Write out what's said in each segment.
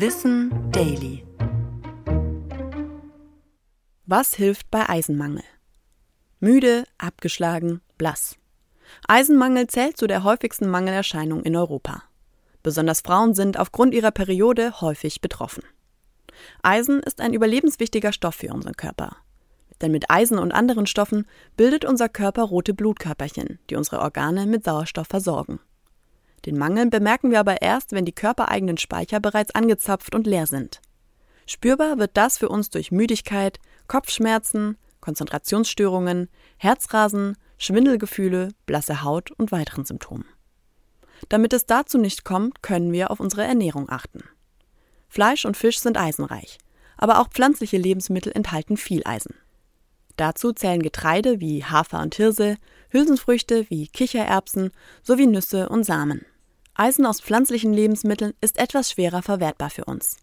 Wissen Daily. Was hilft bei Eisenmangel? Müde, abgeschlagen, blass. Eisenmangel zählt zu der häufigsten Mangelerscheinung in Europa. Besonders Frauen sind aufgrund ihrer Periode häufig betroffen. Eisen ist ein überlebenswichtiger Stoff für unseren Körper. Denn mit Eisen und anderen Stoffen bildet unser Körper rote Blutkörperchen, die unsere Organe mit Sauerstoff versorgen. Den Mangel bemerken wir aber erst, wenn die körpereigenen Speicher bereits angezapft und leer sind. Spürbar wird das für uns durch Müdigkeit, Kopfschmerzen, Konzentrationsstörungen, Herzrasen, Schwindelgefühle, blasse Haut und weiteren Symptomen. Damit es dazu nicht kommt, können wir auf unsere Ernährung achten. Fleisch und Fisch sind eisenreich, aber auch pflanzliche Lebensmittel enthalten viel Eisen. Dazu zählen Getreide wie Hafer und Hirse, Hülsenfrüchte wie Kichererbsen sowie Nüsse und Samen. Eisen aus pflanzlichen Lebensmitteln ist etwas schwerer verwertbar für uns.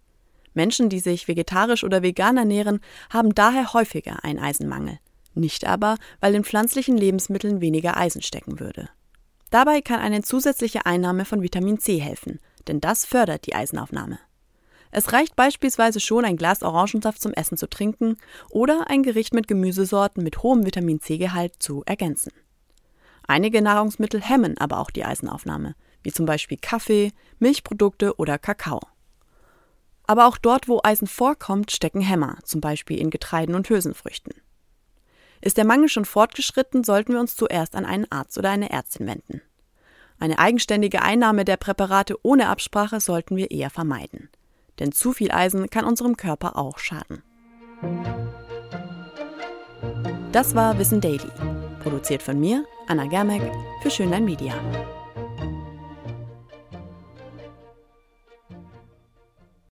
Menschen, die sich vegetarisch oder vegan ernähren, haben daher häufiger einen Eisenmangel. Nicht aber, weil in pflanzlichen Lebensmitteln weniger Eisen stecken würde. Dabei kann eine zusätzliche Einnahme von Vitamin C helfen, denn das fördert die Eisenaufnahme. Es reicht beispielsweise schon, ein Glas Orangensaft zum Essen zu trinken oder ein Gericht mit Gemüsesorten mit hohem Vitamin C-Gehalt zu ergänzen. Einige Nahrungsmittel hemmen aber auch die Eisenaufnahme, wie zum Beispiel Kaffee, Milchprodukte oder Kakao. Aber auch dort, wo Eisen vorkommt, stecken Hämmer, zum Beispiel in Getreiden und Hülsenfrüchten. Ist der Mangel schon fortgeschritten, sollten wir uns zuerst an einen Arzt oder eine Ärztin wenden. Eine eigenständige Einnahme der Präparate ohne Absprache sollten wir eher vermeiden denn zu viel Eisen kann unserem Körper auch schaden. Das war Wissen Daily, produziert von mir, Anna Germeck, für Schönlein Media.